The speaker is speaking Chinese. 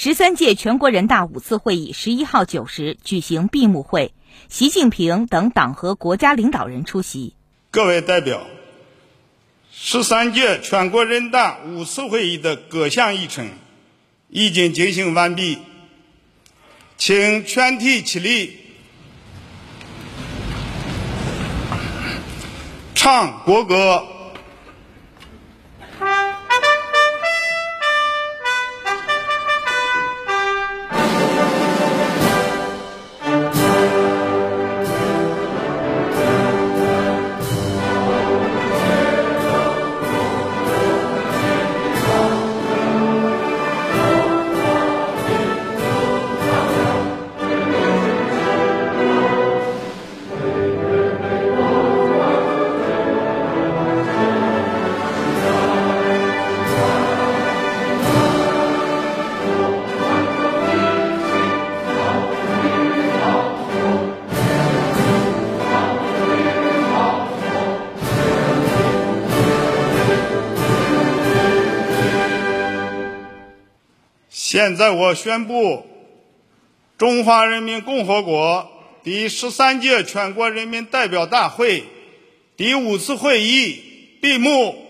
十三届全国人大五次会议十一号九时举行闭幕会，习近平等党和国家领导人出席。各位代表，十三届全国人大五次会议的各项议程已经进行完毕，请全体起立，唱国歌。现在我宣布，中华人民共和国第十三届全国人民代表大会第五次会议闭幕。